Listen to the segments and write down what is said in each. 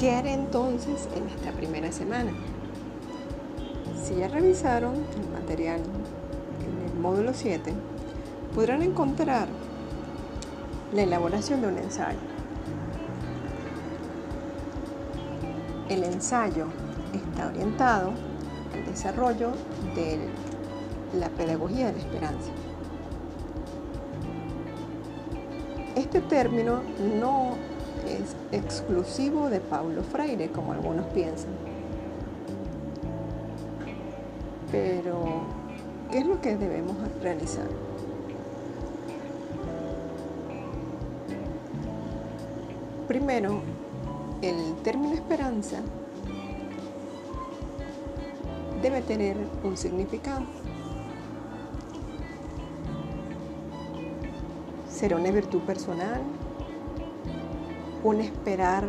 ¿Qué haré entonces en esta primera semana? Si ya revisaron el material en el módulo 7, podrán encontrar la elaboración de un ensayo. El ensayo está orientado al desarrollo de la pedagogía de la esperanza. Este término no es exclusivo de Paulo Freire, como algunos piensan. Pero, ¿qué es lo que debemos realizar? Primero, el término esperanza debe tener un significado. Será una virtud personal, un esperar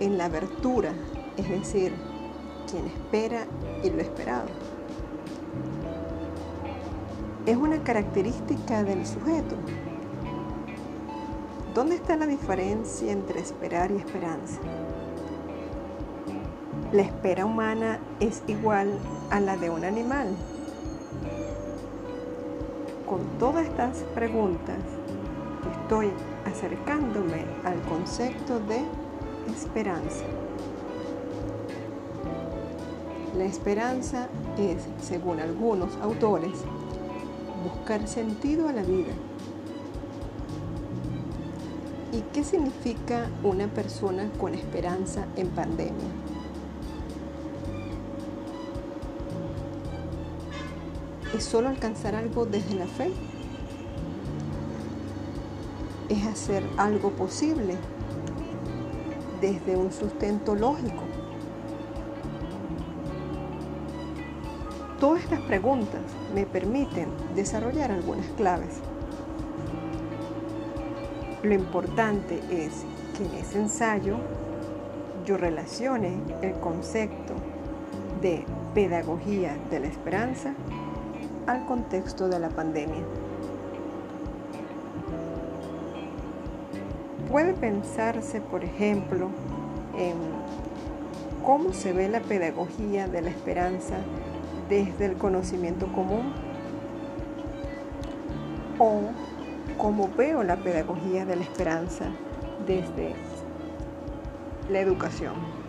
en la abertura, es decir, quien espera y lo esperado. Es una característica del sujeto ¿Dónde está la diferencia entre esperar y esperanza? ¿La espera humana es igual a la de un animal? Con todas estas preguntas estoy acercándome al concepto de esperanza. La esperanza es, según algunos autores, buscar sentido a la vida ¿Y qué significa una persona con esperanza en pandemia? ¿Es solo alcanzar algo desde la fe? ¿Es hacer algo posible desde un sustento lógico? Todas estas preguntas me permiten desarrollar algunas claves. Lo importante es que en ese ensayo yo relacione el concepto de pedagogía de la esperanza al contexto de la pandemia. Puede pensarse, por ejemplo, en cómo se ve la pedagogía de la esperanza desde el conocimiento común o cómo veo la pedagogía de la esperanza desde la educación.